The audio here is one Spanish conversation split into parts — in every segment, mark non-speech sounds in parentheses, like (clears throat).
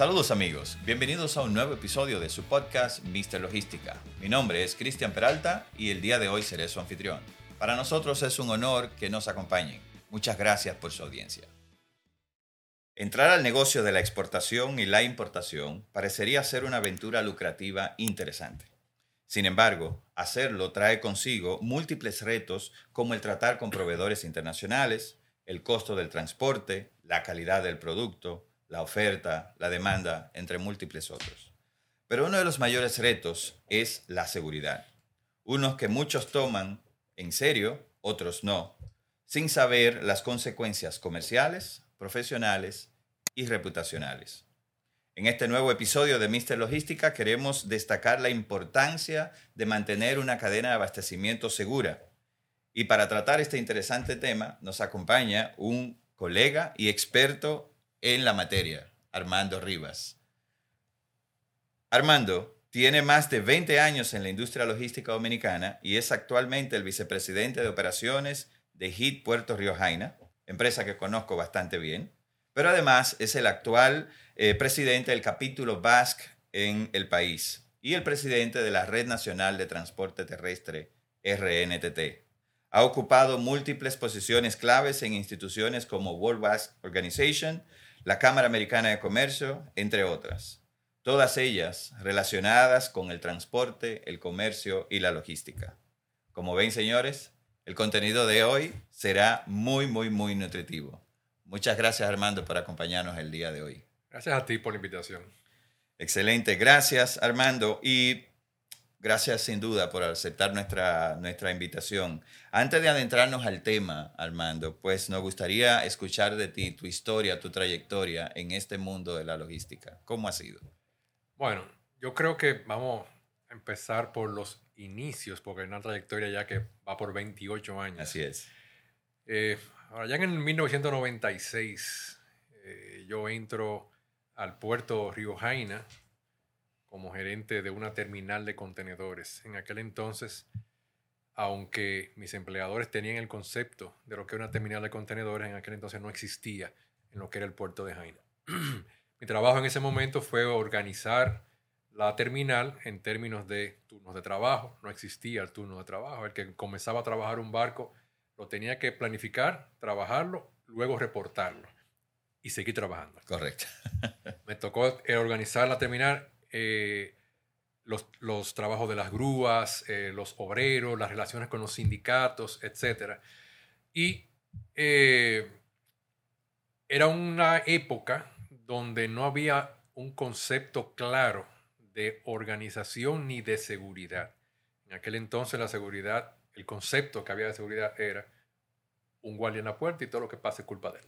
Saludos amigos, bienvenidos a un nuevo episodio de su podcast Mr. Logística. Mi nombre es Cristian Peralta y el día de hoy seré su anfitrión. Para nosotros es un honor que nos acompañen. Muchas gracias por su audiencia. Entrar al negocio de la exportación y la importación parecería ser una aventura lucrativa interesante. Sin embargo, hacerlo trae consigo múltiples retos como el tratar con proveedores internacionales, el costo del transporte, la calidad del producto, la oferta, la demanda, entre múltiples otros. Pero uno de los mayores retos es la seguridad. Unos que muchos toman en serio, otros no, sin saber las consecuencias comerciales, profesionales y reputacionales. En este nuevo episodio de Mister Logística queremos destacar la importancia de mantener una cadena de abastecimiento segura. Y para tratar este interesante tema nos acompaña un colega y experto en la materia, Armando Rivas. Armando tiene más de 20 años en la industria logística dominicana y es actualmente el vicepresidente de operaciones de HIT Puerto Río Jaina, empresa que conozco bastante bien, pero además es el actual eh, presidente del capítulo Basque en el país y el presidente de la Red Nacional de Transporte Terrestre, RNTT. Ha ocupado múltiples posiciones claves en instituciones como World Basque Organization, la Cámara Americana de Comercio, entre otras, todas ellas relacionadas con el transporte, el comercio y la logística. Como ven, señores, el contenido de hoy será muy, muy, muy nutritivo. Muchas gracias, Armando, por acompañarnos el día de hoy. Gracias a ti por la invitación. Excelente, gracias, Armando. Y Gracias sin duda por aceptar nuestra, nuestra invitación. Antes de adentrarnos al tema, Armando, pues nos gustaría escuchar de ti tu historia, tu trayectoria en este mundo de la logística. ¿Cómo ha sido? Bueno, yo creo que vamos a empezar por los inicios, porque es una trayectoria ya que va por 28 años. Así es. Eh, ahora, ya en 1996, eh, yo entro al puerto Río Jaina como gerente de una terminal de contenedores. En aquel entonces, aunque mis empleadores tenían el concepto de lo que era una terminal de contenedores, en aquel entonces no existía en lo que era el puerto de Jaina. (clears throat) Mi trabajo en ese momento fue organizar la terminal en términos de turnos de trabajo. No existía el turno de trabajo. El que comenzaba a trabajar un barco lo tenía que planificar, trabajarlo, luego reportarlo y seguir trabajando. Correcto. (laughs) Me tocó organizar la terminal eh, los, trabajos de las grúas, eh, los obreros, las relaciones con los sindicatos, etc. Y eh, era una época donde no había un concepto claro de organización ni de seguridad. En aquel entonces la seguridad, el concepto que había de seguridad era un guardia en la puerta y todo lo que pase es culpa de él.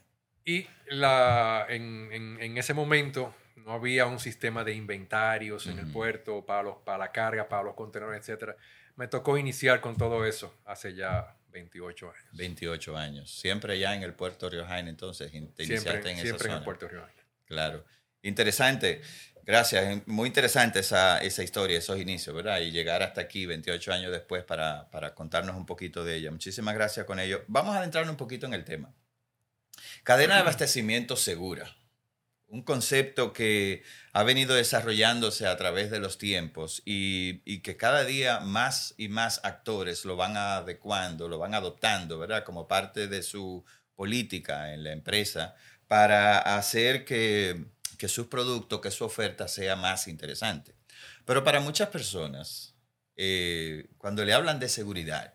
(laughs) Y la, en, ese momento no había un sistema de inventarios en el puerto para, los, para la carga, para los contenedores, etc. Me tocó iniciar con todo eso hace ya 28 años. 28 años. Siempre ya en el puerto Río Jaime, entonces, te iniciaste en esa Siempre en el puerto Río Jaime. Claro. Interesante. Gracias. Muy interesante esa, esa, historia, esos inicios, ¿verdad? Y llegar hasta aquí 28 años después para, para contarnos un poquito de ella. Muchísimas gracias con ello. Vamos a adentrarnos un poquito en el tema. Cadena de abastecimiento segura. Un concepto que ha venido desarrollándose a través de los tiempos y, que cada día más y más actores lo van adecuando, lo van adoptando, ¿verdad? Como parte de su política en la empresa para hacer que, que sus productos, que su oferta sea más interesante. Pero para muchas personas, eh, cuando le hablan de seguridad,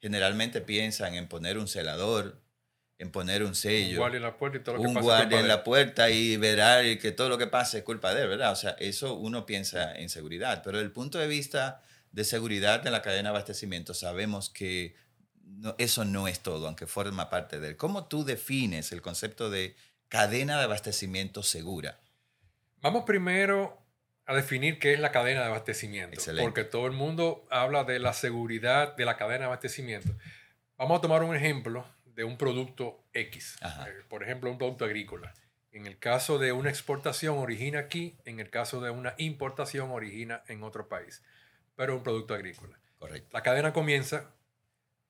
generalmente piensan en poner un celador, en poner un sello. Un guardia en la puerta y todo lo que Un guardia en la puerta y verá que todo lo que pasa es culpa de él, ¿verdad? O sea, eso uno piensa en seguridad, pero desde el punto de vista de seguridad de la cadena de abastecimiento sabemos que eso no es todo, aunque forma parte de él. ¿Cómo tú defines el concepto de cadena de abastecimiento segura? Vamos primero a definir qué es la cadena de abastecimiento, Excelente. porque todo el mundo habla de la seguridad de la cadena de abastecimiento. Vamos a tomar un ejemplo de un producto X, eh, por ejemplo, un producto agrícola. En el caso de una exportación origina aquí, en el caso de una importación origina en otro país, pero un producto agrícola. Correcto. La cadena comienza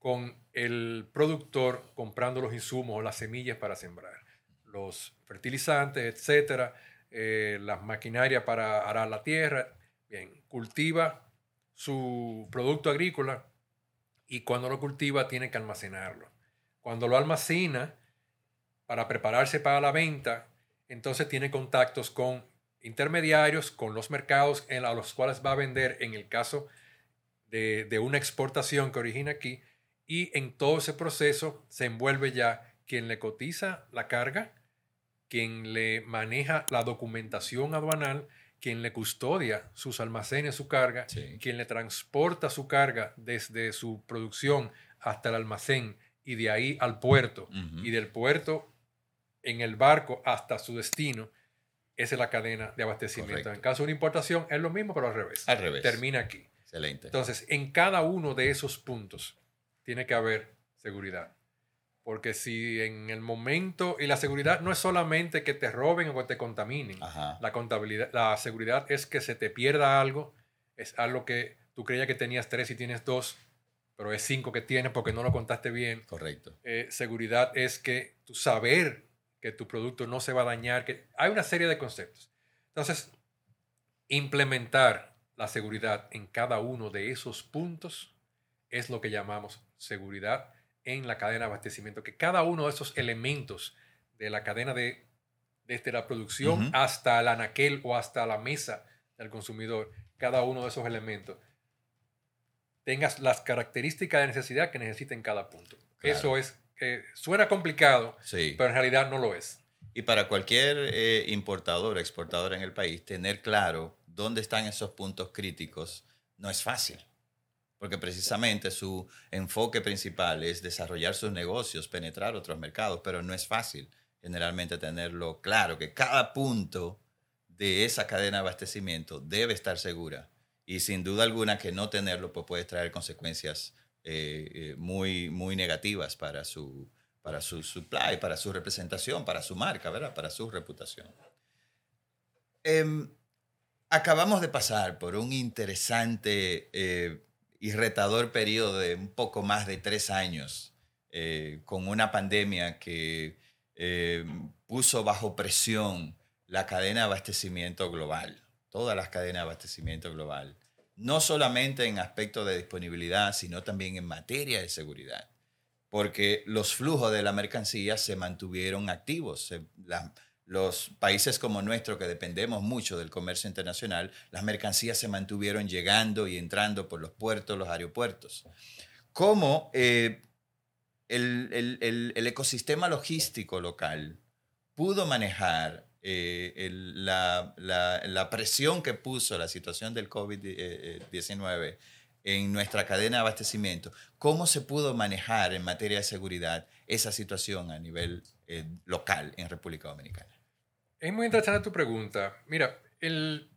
con el productor comprando los insumos o las semillas para sembrar. los fertilizantes, etcétera, eh, las maquinarias para arar la tierra. Bien, cultiva su producto agrícola y cuando lo cultiva tiene que almacenarlo. Cuando lo almacena para prepararse para la venta, entonces tiene contactos con intermediarios, con los mercados en a los cuales va a vender en el caso de, de una exportación que origina aquí y en todo ese proceso se envuelve ya quien le cotiza la carga, quien le maneja la documentación aduanal, quien le custodia sus almacenes, su carga, quien le transporta su carga desde su producción hasta el almacén y de ahí al puerto y del puerto en el barco hasta su destino. Esa es la cadena de abastecimiento. En caso de una importación es lo mismo, pero al revés. Al revés. Termina aquí. Excelente. Entonces, en cada uno de esos puntos tiene que haber seguridad. Porque si en el momento, y la seguridad no es solamente que te roben o que te contaminen, la contabilidad, la seguridad es que se te pierda algo, es algo que tú creías que tenías tres y tienes dos, pero es cinco que tienes porque no lo contaste bien. Correcto. Eh, seguridad es que tu saber que tu producto no se va a dañar, que hay una serie de conceptos. Entonces, implementar la seguridad en cada uno de esos puntos es lo que llamamos seguridad en la cadena de abastecimiento, que cada uno de esos elementos de la cadena de desde la producción hasta el anaquel o hasta la mesa del consumidor, cada uno de esos elementos tengas las características de necesidad que necesita en cada punto. Eso es, eh, suena complicado, pero en realidad no lo es. Y para cualquier eh, importador exportador en el país, tener claro dónde están esos puntos críticos no es fácil porque precisamente su enfoque principal es desarrollar sus negocios, penetrar otros mercados, pero no es fácil generalmente tenerlo claro, que cada punto de esa cadena de abastecimiento debe estar segura. Y sin duda alguna que no tenerlo pues puede traer consecuencias eh, eh, muy, muy negativas para su, para su supply, para su representación, para su marca, ¿verdad? para su reputación. Em, acabamos de pasar por un interesante eh, y retador periodo de un poco más de tres años, eh, con una pandemia que eh, puso bajo presión la cadena de abastecimiento global, todas las cadenas de abastecimiento global, no solamente en aspecto de disponibilidad, sino también en materia de seguridad, porque los flujos de la mercancía se mantuvieron activos, los países como nuestro, que dependemos mucho del comercio internacional, las mercancías se mantuvieron llegando y entrando por los puertos, los aeropuertos. ¿Cómo eh, el, ecosistema logístico local pudo manejar eh, la, la, presión que puso la situación del COVID-19 en nuestra cadena de abastecimiento? ¿Cómo se pudo manejar en materia de seguridad esa situación a nivel eh, local en República Dominicana? Es muy interesante tu pregunta. Mira, el,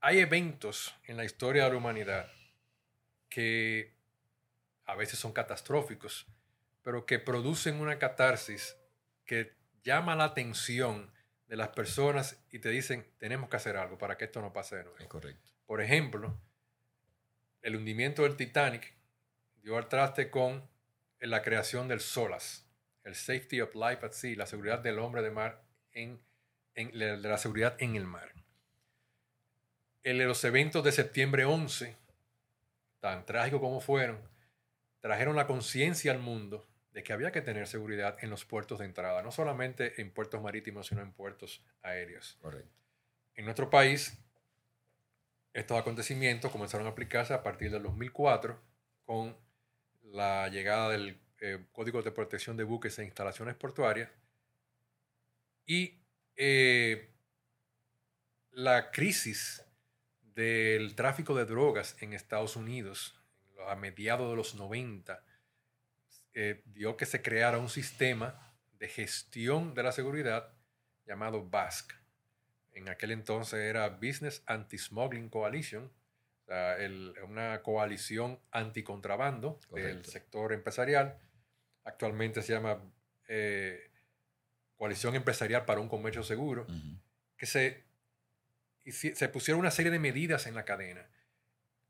hay eventos en la historia de la humanidad que a veces son catastróficos, pero que producen una catarsis que llama la atención de las personas y te dicen, tenemos que hacer algo para que esto no pase de nuevo. Es correcto. Por ejemplo, el hundimiento del Titanic dio al traste con la creación del SOLAS, el Safety of Life at Sea, la seguridad del hombre de mar en de la seguridad en el mar. En los eventos de septiembre 11, tan trágicos como fueron, trajeron la conciencia al mundo de que había que tener seguridad en los puertos de entrada, no solamente en puertos marítimos, sino en puertos aéreos. En nuestro país, estos acontecimientos comenzaron a aplicarse a partir del 2004 con la llegada del eh, Código de Protección de Buques e Instalaciones Portuarias y eh, la crisis del tráfico de drogas en Estados Unidos a mediados de los 90 eh, dio que se creara un sistema de gestión de la seguridad llamado BASC. En aquel entonces era Business Anti-Smuggling Coalition, una coalición anticontrabando del sector empresarial. Actualmente se llama eh, coalición empresarial para un comercio seguro, que se, se pusieron una serie de medidas en la cadena.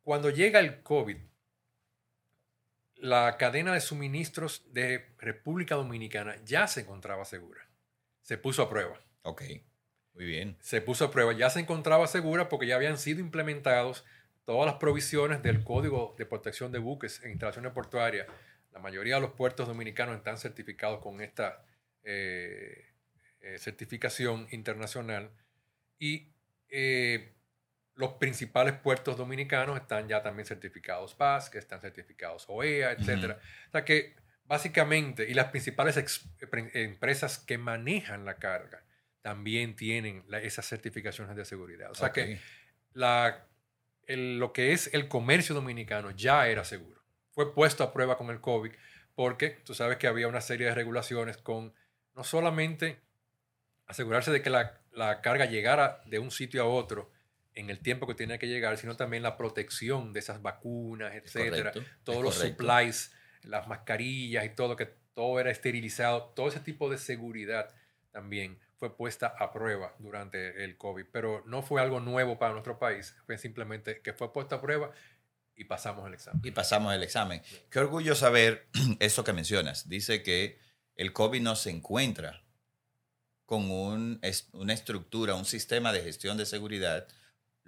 Cuando llega el COVID, la cadena de suministros de República Dominicana ya se encontraba segura. se puso a prueba. Ok, muy bien. Se puso a prueba, ya se encontraba segura porque ya habían sido implementados todas las provisiones del Código de Protección de Buques en instalaciones portuarias. La mayoría de los puertos dominicanos están certificados con esta eh, eh, certificación internacional y eh, los principales puertos dominicanos están ya también certificados PAS, que están certificados OEA, etc. O sea que básicamente, y las principales empresas que manejan la carga también tienen esas certificaciones de seguridad. O sea que la, lo que es el comercio dominicano ya era seguro. Fue puesto a prueba con el COVID porque tú sabes que había una serie de regulaciones con no solamente asegurarse de que la, la carga llegara de un sitio a otro, en el tiempo que tenía que llegar, sino también la protección de esas vacunas, etcétera, todos los supplies, las mascarillas y todo, que todo era esterilizado, todo ese tipo de seguridad también fue puesta a prueba durante el COVID, pero no fue algo nuevo para nuestro país, fue simplemente que fue puesta a prueba y pasamos el examen. Y pasamos el examen. Qué orgullo saber (clears throat) eso que mencionas. Dice que el COVID no se encuentra con un, una estructura, un sistema de gestión de seguridad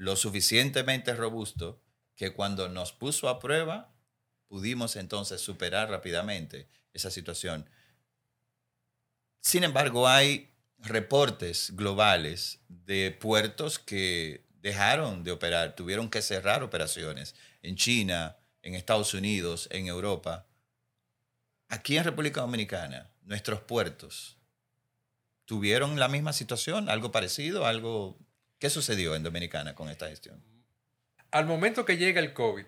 lo suficientemente robusto que cuando nos puso a prueba pudimos entonces superar rápidamente esa situación. Sin embargo, hay reportes globales de puertos que dejaron de operar, tuvieron que cerrar operaciones en China, en Estados Unidos, en Europa. Aquí en República Dominicana, nuestros puertos tuvieron la misma situación, algo parecido, algo ¿Qué sucedió en Dominicana con esta gestión? Al momento que llega el COVID,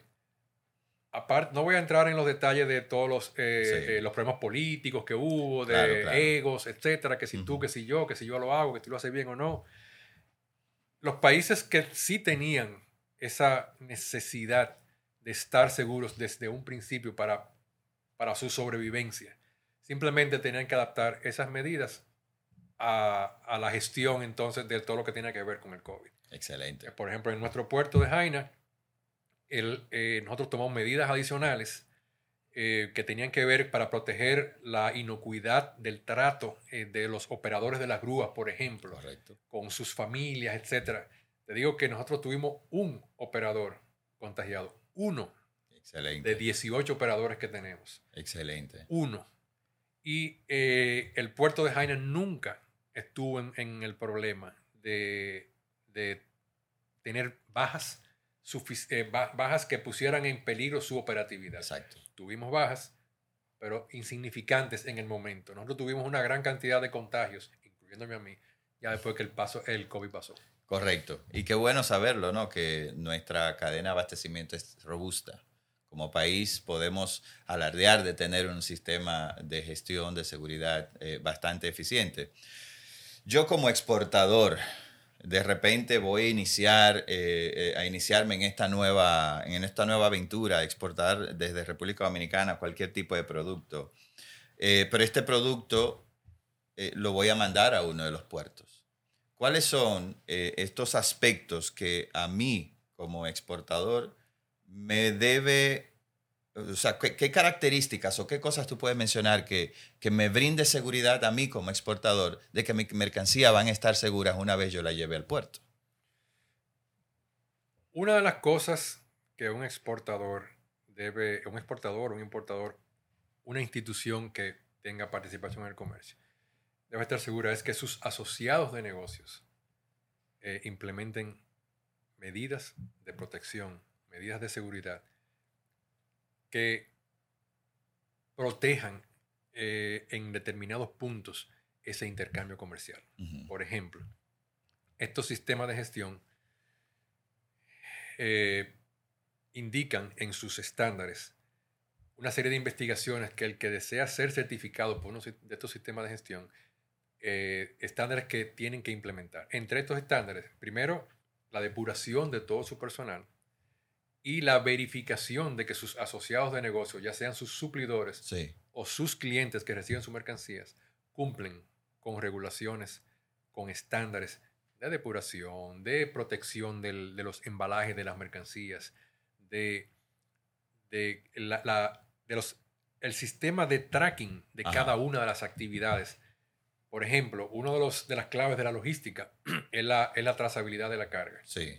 aparte, no voy a entrar en los detalles de todos los, eh, eh, los problemas políticos que hubo, de egos, etcétera, que si tú, que si yo, que si yo lo hago, que tú lo haces bien o no. Los países que sí tenían esa necesidad de estar seguros desde un principio para, para su sobrevivencia, simplemente tenían que adaptar esas medidas a, la gestión entonces de todo lo que tiene que ver con el COVID. Excelente. Por ejemplo, en nuestro puerto de Jaina, el, eh, nosotros tomamos medidas adicionales eh, que tenían que ver para proteger la inocuidad del trato eh, de los operadores de las grúas, por ejemplo, con sus familias, etc. Te digo que nosotros tuvimos un operador contagiado, uno Excelente. de 18 operadores que tenemos. Excelente. Uno. Y el puerto de Jaina nunca estuvo en, el problema de, tener bajas, eh, bajas que pusieran en peligro su operatividad. Exacto. Tuvimos bajas, pero insignificantes en el momento. Nosotros tuvimos una gran cantidad de contagios, incluyéndome a mí, ya después que el, paso, el COVID pasó. Correcto. Y qué bueno saberlo, ¿no? Que nuestra cadena de abastecimiento es robusta. Como país podemos alardear de tener un sistema de gestión de seguridad eh, bastante eficiente. Yo como exportador, de repente voy a iniciar eh, eh, a iniciarme en esta nueva en esta nueva aventura exportar desde República Dominicana cualquier tipo de producto. Eh, pero este producto lo voy a mandar a uno de los puertos. Cuáles son estos aspectos que a mí como exportador me debe o sea, ¿qué, características o qué cosas tú puedes mencionar que, que, me brinde seguridad a mí como exportador de que mi mercancía van a estar seguras una vez yo la lleve al puerto? Una de las cosas que un exportador debe, un exportador, un importador, una institución que tenga participación en el comercio, debe estar segura es que sus asociados de negocios eh, implementen medidas de protección, medidas de seguridad que protejan eh, en determinados puntos ese intercambio comercial. Por ejemplo, estos sistemas de gestión eh, indican en sus estándares una serie de investigaciones que el que desea ser certificado por uno de estos sistemas de gestión, eh, estándares que tienen que implementar. Entre estos estándares, primero, la depuración de todo su personal, y la verificación de que sus asociados de negocio, ya sean sus suplidores o sus clientes que reciben sus mercancías, cumplen con regulaciones, con estándares de depuración, de protección de los embalajes de las mercancías, de, de, la, de los, el sistema de tracking de cada una de las actividades Por ejemplo, una de, los, de las claves de la logística (clears throat) es la, es la trazabilidad de la carga. Sí.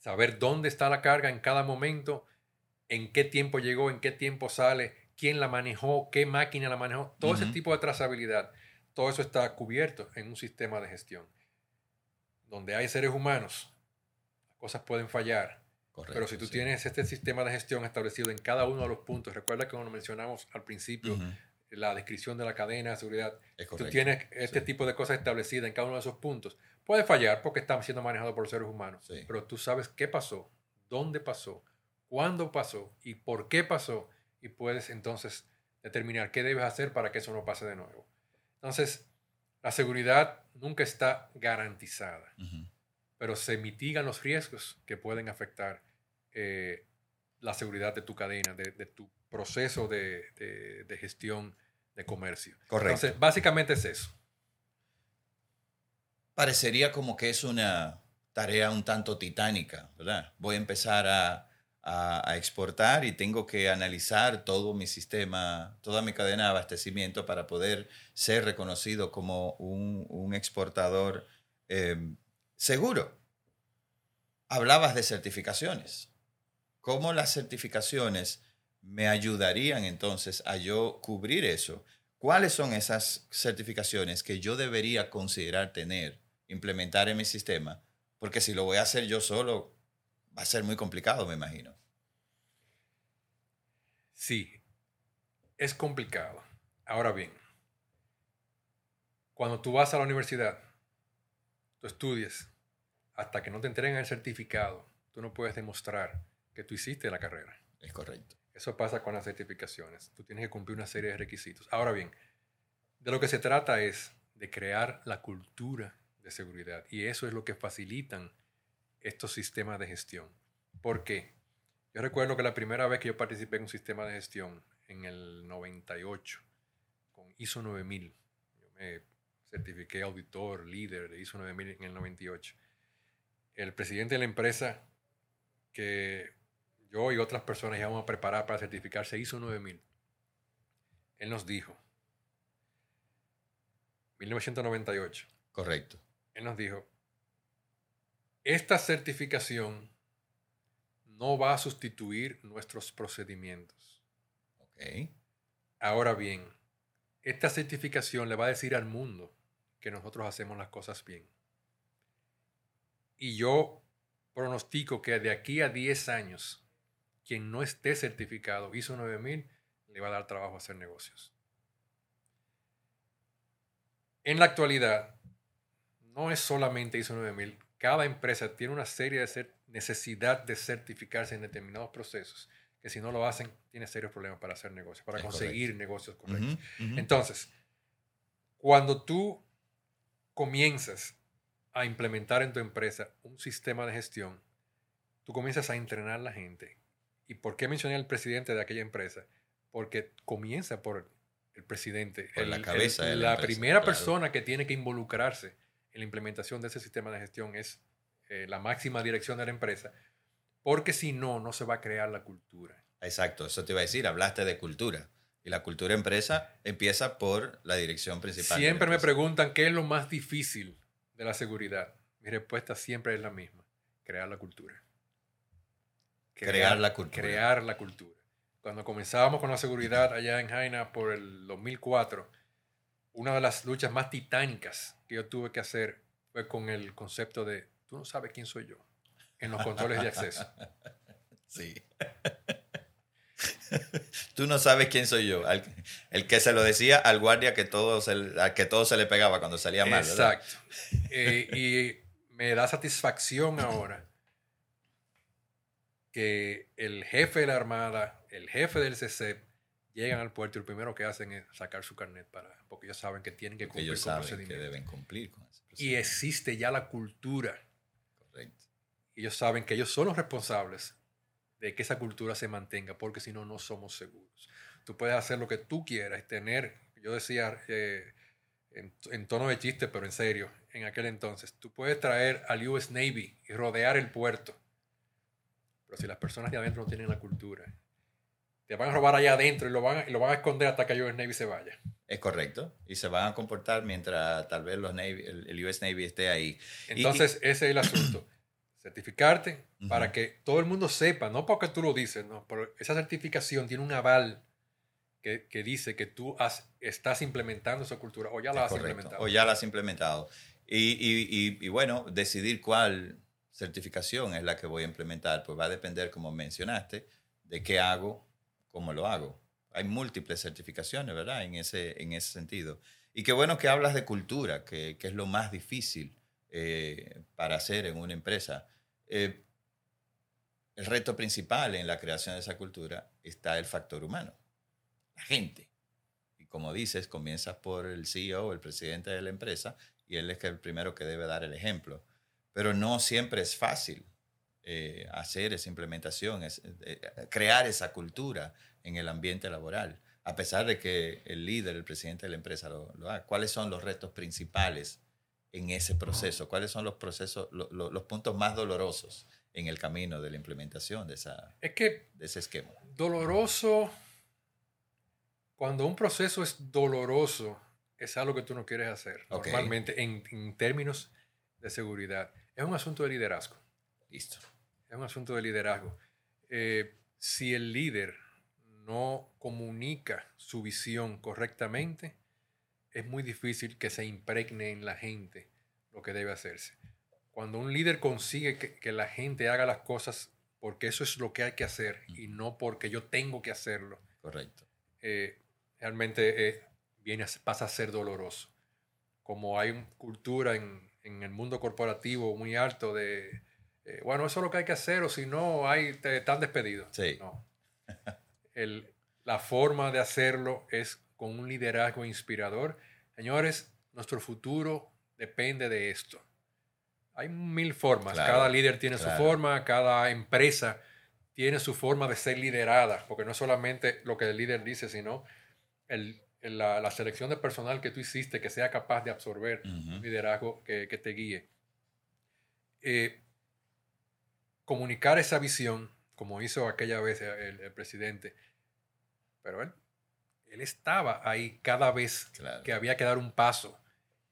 Saber dónde está la carga en cada momento, en qué tiempo llegó, en qué tiempo sale, quién la manejó, qué máquina la manejó. Todo ese tipo de trazabilidad, todo eso está cubierto en un sistema de gestión. Donde hay seres humanos, las cosas pueden fallar. Correcto. Pero si tú sí. tienes este sistema de gestión establecido en cada uno de los puntos, recuerda que cuando mencionamos al principio la descripción de la cadena de seguridad, tú tienes este sí. tipo de cosas establecidas en cada uno de esos puntos. Puede fallar porque están siendo manejados por seres humanos, Sí. pero tú sabes qué pasó, dónde pasó, cuándo pasó y por qué pasó y puedes entonces determinar qué debes hacer para que eso no pase de nuevo. Entonces, la seguridad nunca está garantizada, pero se mitigan los riesgos que pueden afectar eh, la seguridad de tu cadena, de, de tu proceso de, de- de gestión de comercio. Correcto. Entonces, básicamente es eso. Parecería como que es una tarea un tanto titánica, ¿verdad? Voy a empezar a, a- exportar y tengo que analizar todo mi sistema, toda mi cadena de abastecimiento para poder ser reconocido como un, un exportador eh, seguro. Hablabas de certificaciones. ¿Cómo las certificaciones me ayudarían entonces a yo cubrir eso? ¿Cuáles son esas certificaciones que yo debería considerar tener, implementar en mi sistema? Porque si lo voy a hacer yo solo, va a ser muy complicado, me imagino. Sí, es complicado. Ahora bien, cuando tú vas a la universidad, tú estudias, hasta que no te entreguen el certificado, tú no puedes demostrar que tú hiciste la carrera. Es correcto. Eso pasa con las certificaciones. Tú tienes que cumplir una serie de requisitos. Ahora bien, de lo que se trata es de crear la cultura de seguridad. Y eso es lo que facilitan estos sistemas de gestión. ¿Por qué? Yo recuerdo que la primera vez que yo participé en un sistema de gestión, en el 98, con ISO 9000, yo me certifiqué auditor, líder de ISO 9000 en el 98. El presidente de la empresa que yo y otras personas íbamos a preparar para certificarse ISO 9000, él nos dijo, 1998, Correcto. él nos dijo, esta certificación no va a sustituir nuestros procedimientos. Ok. Ahora bien, esta certificación le va a decir al mundo que nosotros hacemos las cosas bien. Y yo pronostico que de aquí a 10 años, quien no esté certificado ISO 9000 le va a dar trabajo hacer negocios. En la actualidad, no es solamente ISO 9000. Cada empresa tiene una serie de necesidad de certificarse en determinados procesos que si no lo hacen, tiene serios problemas para hacer negocios, para Es conseguir negocios correctos. Ujú, ujú. Entonces, cuando tú comienzas a implementar en tu empresa un sistema de gestión, tú comienzas a entrenar a la gente. ¿Y por qué mencioné al presidente de aquella empresa? Porque comienza por el presidente, Por la cabeza el- de la la empresa, primera claro. persona que tiene que involucrarse en la implementación de ese sistema de gestión es eh, la máxima dirección de la empresa, porque si no, no se va a crear la cultura. Exacto, eso te iba a decir, hablaste de cultura. Y la cultura empresa empieza por la dirección principal. Siempre me preguntan qué es lo más difícil de la seguridad. Mi respuesta siempre es la misma, crear la cultura. Crear la cultura. Crear la cultura. Cuando comenzábamos con la seguridad allá en Jaina por el 2004, una de las luchas más titánicas que yo tuve que hacer fue con el concepto de, tú no sabes quién soy yo, en los controles de acceso. (laughs) Sí. (laughs) Tú no sabes quién soy yo. El que se lo decía al guardia que todo se, al que todo se le pegaba cuando salía mal. Exacto. Eh, y me da satisfacción ahora que el jefe de la Armada, el jefe del CC, llegan al puerto y lo primero que hacen es sacar su carnet para, porque ellos saben que tienen que cumplir ellos con saben que deben cumplir con ese Y existe ya la cultura. Correcto. Ellos saben que ellos son los responsables de que esa cultura se mantenga, porque si no, no somos seguros. Tú puedes hacer lo que tú quieras, tener, yo decía eh, en, en tono de chiste, pero en serio, en aquel entonces, tú puedes traer al US Navy y rodear el puerto, pero si las personas de adentro no tienen la cultura, te van a robar allá adentro y lo van a, y lo van a esconder hasta que el US Navy se vaya. Es correcto. Y se van a comportar mientras tal vez los Navy, el, US Navy esté ahí. Entonces, ese es el asunto. Certificarte para que todo el mundo sepa, no porque tú lo dices, no, pero esa certificación tiene un aval que, que dice que tú has, estás implementando esa cultura o ya la has implementado. O ya la has implementado. Y, y, y, bueno, decidir cuál certificación es la que voy a implementar, pues va a depender, como mencionaste, de qué hago, cómo lo hago. Hay múltiples certificaciones, ¿verdad? En ese, en ese sentido. Y qué bueno que hablas de cultura, que, que es lo más difícil eh, para hacer en una empresa. Eh, el reto principal en la creación de esa cultura está el factor humano, la gente. Y como dices, comienza por el CEO, el presidente de la empresa, y él es el primero que debe dar el ejemplo. Pero no siempre es fácil eh, hacer esa implementación, es, crear esa cultura en el ambiente laboral, a pesar de que el líder, el presidente de la empresa lo, lo haga. ¿Cuáles son los retos principales en ese proceso? ¿Cuáles son los procesos, los puntos más dolorosos en el camino de la implementación de, esa, es que de ese esquema? Doloroso, cuando un proceso es doloroso, es algo que tú no quieres hacer. Normalmente, en, términos de seguridad, es un asunto de liderazgo. Listo. Es un asunto de liderazgo. Eh, si el líder no comunica su visión correctamente, es muy difícil que se impregne en la gente lo que debe hacerse. Cuando un líder consigue que, la gente haga las cosas porque eso es lo que hay que hacer y no porque yo tengo que hacerlo. Correcto. Eh, realmente eh, viene pasa a ser doloroso. Como hay una cultura en, el mundo corporativo muy alto de, eh, bueno, eso es lo que hay que hacer o si no, hay, te están despedidos. Sí. No. la forma de hacerlo es con un liderazgo inspirador. Señores, nuestro futuro depende de esto. Hay mil formas. cada líder tiene su forma, cada empresa tiene su forma de ser liderada, porque no solamente lo que el líder dice, sino el, la, selección de personal que tú hiciste que sea capaz de absorber un liderazgo que, te guíe. Eh, comunicar esa visión, como hizo aquella vez el, el presidente, pero él él estaba ahí cada vez que había que dar un paso.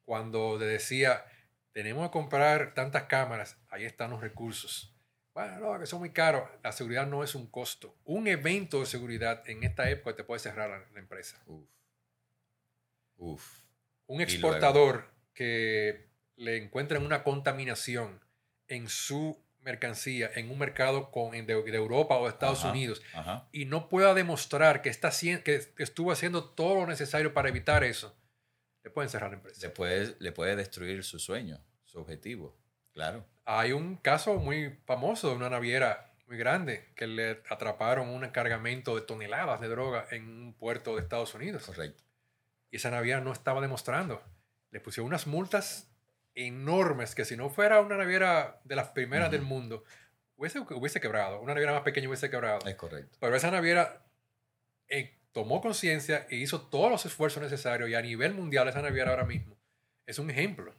Cuando le decía, tenemos que comprar tantas cámaras, ahí están los recursos. Bueno, no, que son muy caros. La seguridad no es un costo. Un evento de seguridad en esta época te puede cerrar la, empresa. Uf. Uf. Un exportador que le encuentran una contaminación en su mercancía en un mercado con, de, Europa o Estados Unidos y no pueda demostrar que, está, que estuvo haciendo todo lo necesario para evitar eso, le pueden cerrar la empresa. Le puede, le puede destruir su sueño, su objetivo, claro. Hay un caso muy famoso de una naviera muy grande que le atraparon un cargamento de toneladas de droga en un puerto de Estados Unidos. Correcto. Y esa naviera no estaba demostrando. Le pusieron unas multas enormes que si no fuera una naviera de las primeras del mundo, hubiese, hubiese quebrado. Una naviera más pequeña hubiese quebrado. Es correcto. Pero esa naviera eh, tomó conciencia e hizo todos los esfuerzos necesarios y a nivel mundial esa naviera ahora mismo es un ejemplo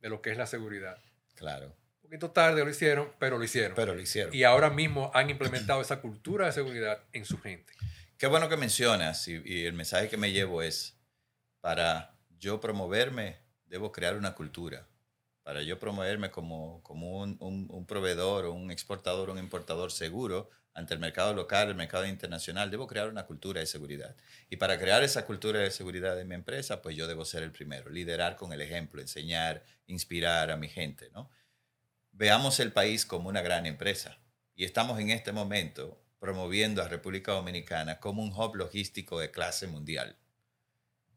de lo que es la seguridad. Claro. Un poquito tarde lo hicieron, pero lo hicieron. Pero lo hicieron. Y ahora mismo han implementado esa cultura de seguridad en su gente. Qué bueno que mencionas y, y el mensaje que me llevo es, para yo promoverme, debo crear una cultura para yo promoverme como, como un, un, proveedor un exportador un importador seguro ante el mercado local, el mercado internacional, debo crear una cultura de seguridad. Y para crear esa cultura de seguridad en mi empresa, pues yo debo ser el primero, liderar con el ejemplo, enseñar, inspirar a mi gente. ¿no? Veamos el país como una gran empresa. Y estamos en este momento promoviendo a República Dominicana como un hub logístico de clase mundial.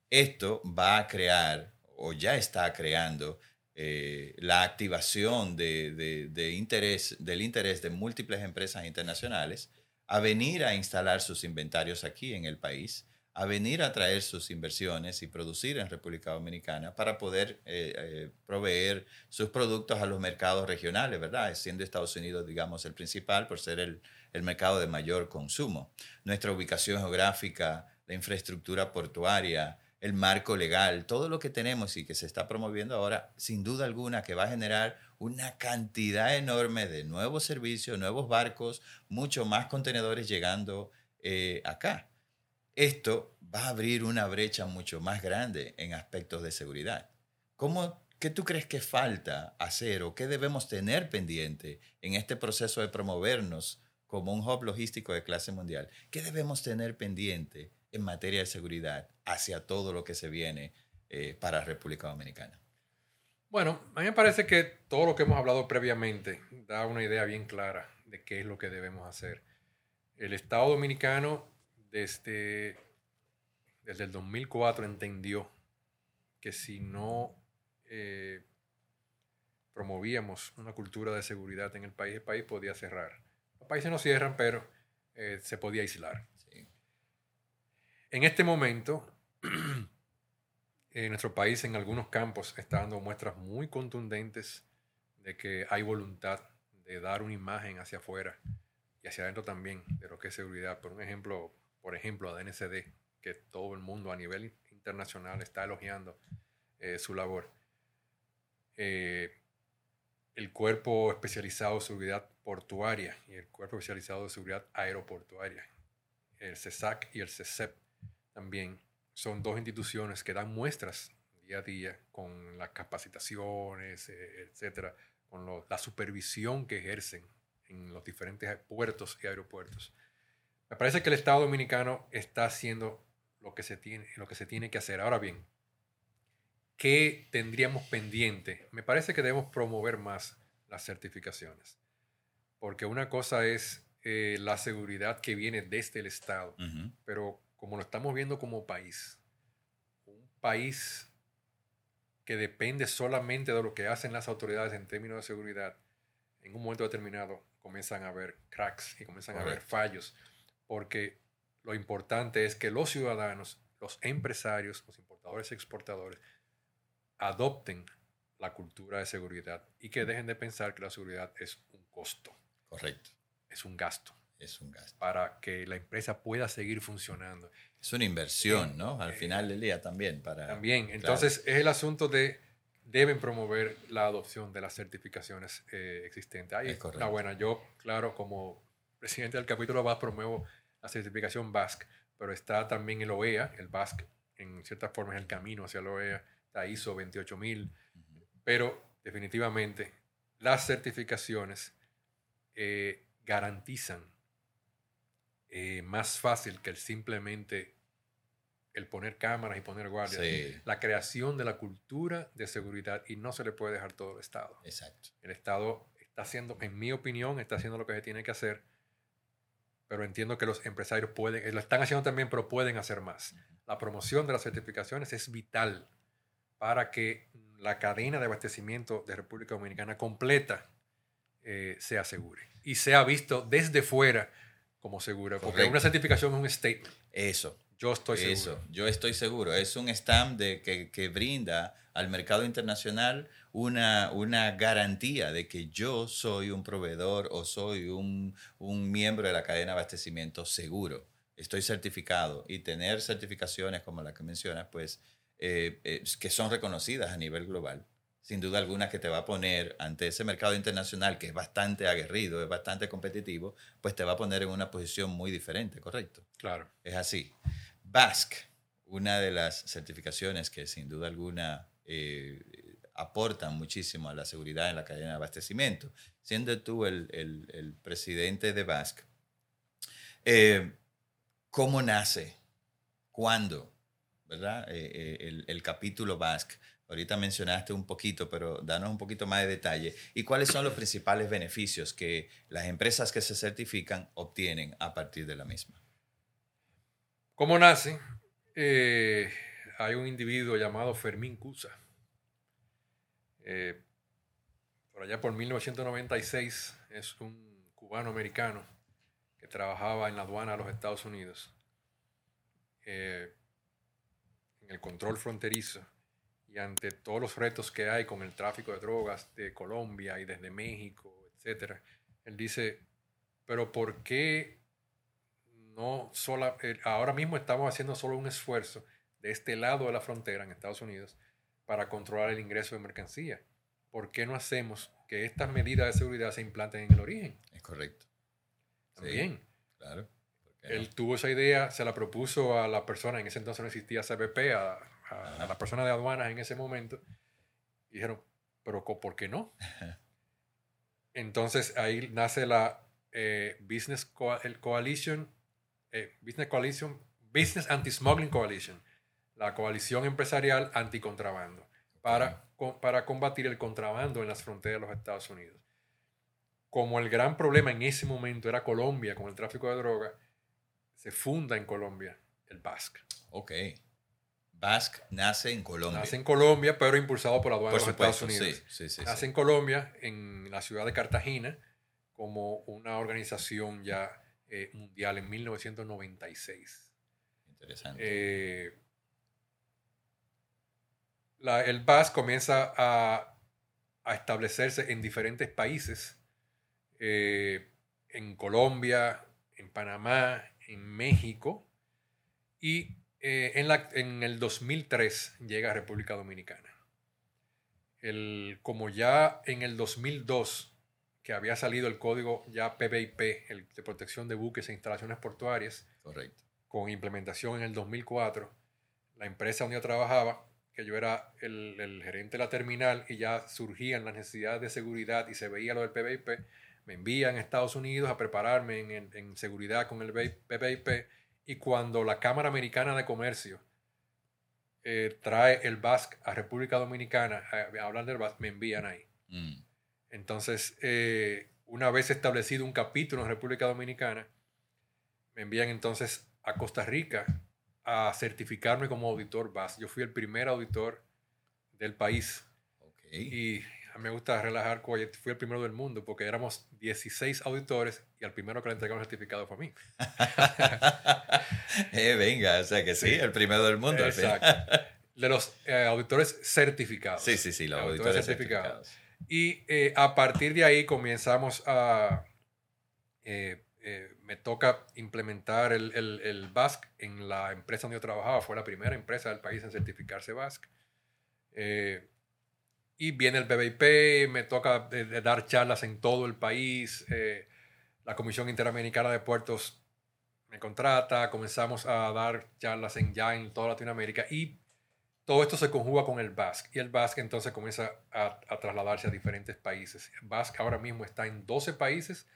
Esto va a crear, o ya está creando, eh, la activación de, interés, del interés de múltiples empresas internacionales a venir a instalar sus inventarios aquí en el país, a venir a traer sus inversiones y producir en República Dominicana para poder eh, eh, proveer sus productos a los mercados regionales, ¿verdad? Siendo Estados Unidos, digamos, el principal por ser el, el mercado de mayor consumo. Nuestra ubicación geográfica, la infraestructura portuaria, el marco legal, todo lo que tenemos y que se está promoviendo ahora, sin duda alguna que va a generar una cantidad enorme de nuevos servicios, nuevos barcos, mucho más contenedores llegando eh, acá. esto va a abrir una brecha mucho más grande en aspectos de seguridad. ¿Cómo, ¿Qué tú crees que falta hacer o qué debemos tener pendiente en este proceso de promovernos como un hub logístico de clase mundial? ¿Qué debemos tener pendiente en materia de seguridad hacia todo lo que se viene eh, para República Dominicana? Bueno, a mí me parece que todo lo que hemos hablado previamente da una idea bien clara de qué es lo que debemos hacer. El Estado dominicano desde, desde el 2004 entendió que si no eh, promovíamos una cultura de seguridad en el país, el país podía cerrar. Los países no cierran, pero eh, se podía aislar. En este momento, (clears throat) en nuestro país en algunos campos está dando muestras muy contundentes de que hay voluntad de dar una imagen hacia afuera y hacia adentro también de lo que es seguridad. Por un ejemplo, por ejemplo, a DNCD, que todo el mundo a nivel internacional está elogiando eh, su labor. Eh, el Cuerpo Especializado de Seguridad Portuaria y el Cuerpo Especializado de Seguridad Aeroportuaria, el CESAC y el CESEP también, son dos instituciones que dan muestras día a día con las capacitaciones, eh, etcétera, con la supervisión que ejercen en los diferentes puertos y aeropuertos. Me parece que el Estado dominicano está haciendo lo que se tiene, lo que, se tiene que hacer. Ahora bien, ¿qué tendríamos pendiente? Me parece que debemos promover más las certificaciones. Porque una cosa es eh, la seguridad que viene desde el Estado, pero como lo estamos viendo como país, un país que depende solamente de lo que hacen las autoridades en términos de seguridad, en un momento determinado comienzan a haber cracks y comienzan a haber fallos porque lo importante es que los ciudadanos, los empresarios, los importadores y exportadores adopten la cultura de seguridad y que dejen de pensar que la seguridad es un costo. Correcto. Es un gasto. Es un gasto. Para que la empresa pueda seguir funcionando. Es una inversión, ¿no? Al final del día también. Para, también. Entonces es el asunto de deben promover la adopción de las certificaciones eh, existentes. Ahí es correcto. buena. Yo, claro, como presidente del capítulo BASC promuevo la certificación BASC, pero está también el OEA, el BASC en cierta forma es el camino hacia el OEA, está ISO 28000, pero definitivamente las certificaciones eh, garantizan eh, más fácil que el simplemente el poner cámaras y poner guardias, la creación de la cultura de seguridad y no se le puede dejar todo al Estado. Exacto. El Estado está haciendo, en mi opinión, está haciendo lo que se tiene que hacer pero entiendo que los empresarios pueden, eh, lo están haciendo también, pero pueden hacer más. La promoción de las certificaciones es vital para que la cadena de abastecimiento de República Dominicana completa eh, se asegure y sea visto desde fuera como segura. Porque una certificación es un statement. Eso. Yo estoy seguro. Eso, yo estoy seguro. Es un stamp de, que, que brinda al mercado internacional una, una garantía de que yo soy un proveedor o soy un, un miembro de la cadena de abastecimiento seguro. Estoy certificado y tener certificaciones como la que mencionas, pues, eh, eh, que son reconocidas a nivel global, sin duda alguna que te va a poner ante ese mercado internacional que es bastante aguerrido, es bastante competitivo, pues te va a poner en una posición muy diferente, ¿correcto? Claro. Es así. BASC, una de las certificaciones que sin duda alguna eh, aportan muchísimo a la seguridad en la cadena de abastecimiento. Siendo tú el, presidente de BASC, eh, ¿cómo nace? ¿Cuándo? ¿Verdad? Eh, el, el, capítulo BASC. Ahorita mencionaste un poquito, pero danos un poquito más de detalle. ¿Y cuáles son los principales beneficios que las empresas que se certifican obtienen a partir de la misma? ¿Cómo nace? hay un individuo llamado Fermín Cusa eh, por allá por 1996 es un cubano americano que trabajaba en la aduana de los Estados Unidos, eh, en el control fronterizo, y ante todos los retos que hay con el tráfico de drogas de Colombia y desde México, etc., él dice, pero ¿por qué no solo, eh, ahora mismo estamos haciendo solo un esfuerzo de este lado de la frontera en Estados Unidos para controlar el ingreso de mercancía. ¿Por qué no hacemos que estas medidas de seguridad se implanten en el origen? Es correcto. También. claro. Él tuvo esa idea, se la propuso a la persona, en ese entonces no existía CBP, a, a, a la persona de aduanas en ese momento. Y dijeron, pero ¿por qué no? (laughs) Entonces ahí nace la eh, Business Coalition, eh, Business Coalition, Business Anti-Smuggling Coalition, la coalición empresarial anticontrabando, para, para combatir el contrabando en las fronteras de los Estados Unidos. Como el gran problema en ese momento era Colombia con el tráfico de droga, se funda en Colombia el BASC. Ok. BASC nace en Colombia. Nace en Colombia, pero impulsado por la aduana de los Estados Unidos. Sí, sí, sí, nace en Colombia, en la ciudad de Cartagena, como una organización ya eh, mundial en 1996. Interesante. Eh, el BAS comienza a, a, establecerse en diferentes países, eh, en Colombia, en Panamá, en México, y en, la, en, el 2003 llega a República Dominicana. El, como ya en el 2002 que había salido el código ya PBIP, el de protección de buques e instalaciones portuarias. Correcto. Con implementación en el 2004. La empresa donde yo trabajaba, que yo era el, gerente de la terminal y ya surgían las necesidades de seguridad y se veía lo del PBIP, me envían a Estados Unidos a prepararme en, seguridad con el PBIP y cuando la Cámara Americana de Comercio eh, trae el BASC a República Dominicana a, hablar del BASC, me envían ahí. Mm. Entonces, eh, una vez establecido un capítulo en República Dominicana, me envían entonces a Costa Rica a certificarme como auditor BAS. Yo fui el primer auditor del país. Y a mí me gusta relajar, fui el primero del mundo porque éramos 16 auditores y al primero que le entregaron el certificado fue a mí. (laughs) eh, venga, o sea que sí, el primero del mundo. Exacto. (laughs) De los eh, auditores certificados. Sí, sí, sí, los auditores, certificados. Y eh, a partir de ahí comenzamos a... Eh, eh, me toca implementar el, el, el, BASC en la empresa donde yo trabajaba. Fue la primera empresa del país en certificarse BASC. Y viene el BBIP, me toca dar charlas en todo el país. la Comisión Interamericana de Puertos me contrata. Comenzamos a dar charlas en, ya en toda Latinoamérica. Y todo esto se conjuga con el Basque y el Basque entonces comienza a, trasladarse a diferentes países. El Basque ahora mismo está en 12 países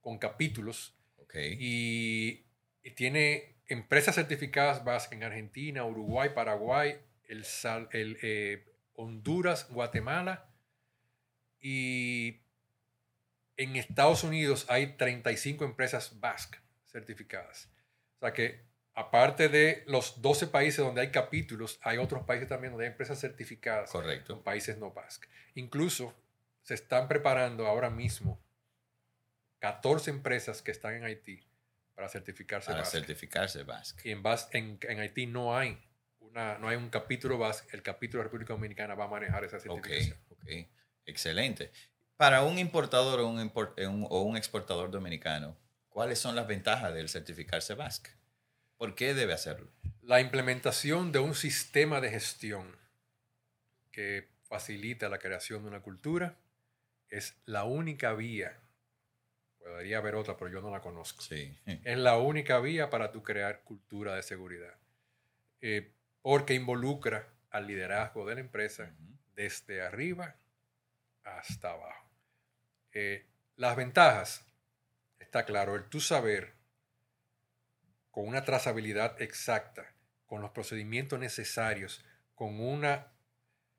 con capítulos y, tiene empresas certificadas Basque en Argentina, Uruguay, Paraguay, el, el eh, Honduras, Guatemala y en Estados Unidos hay 35 empresas Basque certificadas. O sea que aparte de los 12 países donde hay capítulos, hay otros países también donde hay empresas certificadas. Correcto. Países no BASC. Incluso se están preparando ahora mismo 14 empresas que están en Haití para certificarse para certificarse BASC. Y en, en, en, Haití no hay, una, no hay un capítulo BASC. El capítulo de República Dominicana va a manejar esa certificación. Ok. Excelente. Para un importador o un, o un exportador dominicano, ¿cuáles son las ventajas del certificarse BASC? ¿Por qué debe hacerlo? La implementación de un sistema de gestión que facilita la creación de una cultura es la única vía. Podría haber otra, pero yo no la conozco. Sí. Es la única vía para tu crear cultura de seguridad. Eh, porque involucra al liderazgo de la empresa desde arriba hasta abajo. Eh, las ventajas, está claro, el tu saber con una trazabilidad exacta, con los procedimientos necesarios, con, una,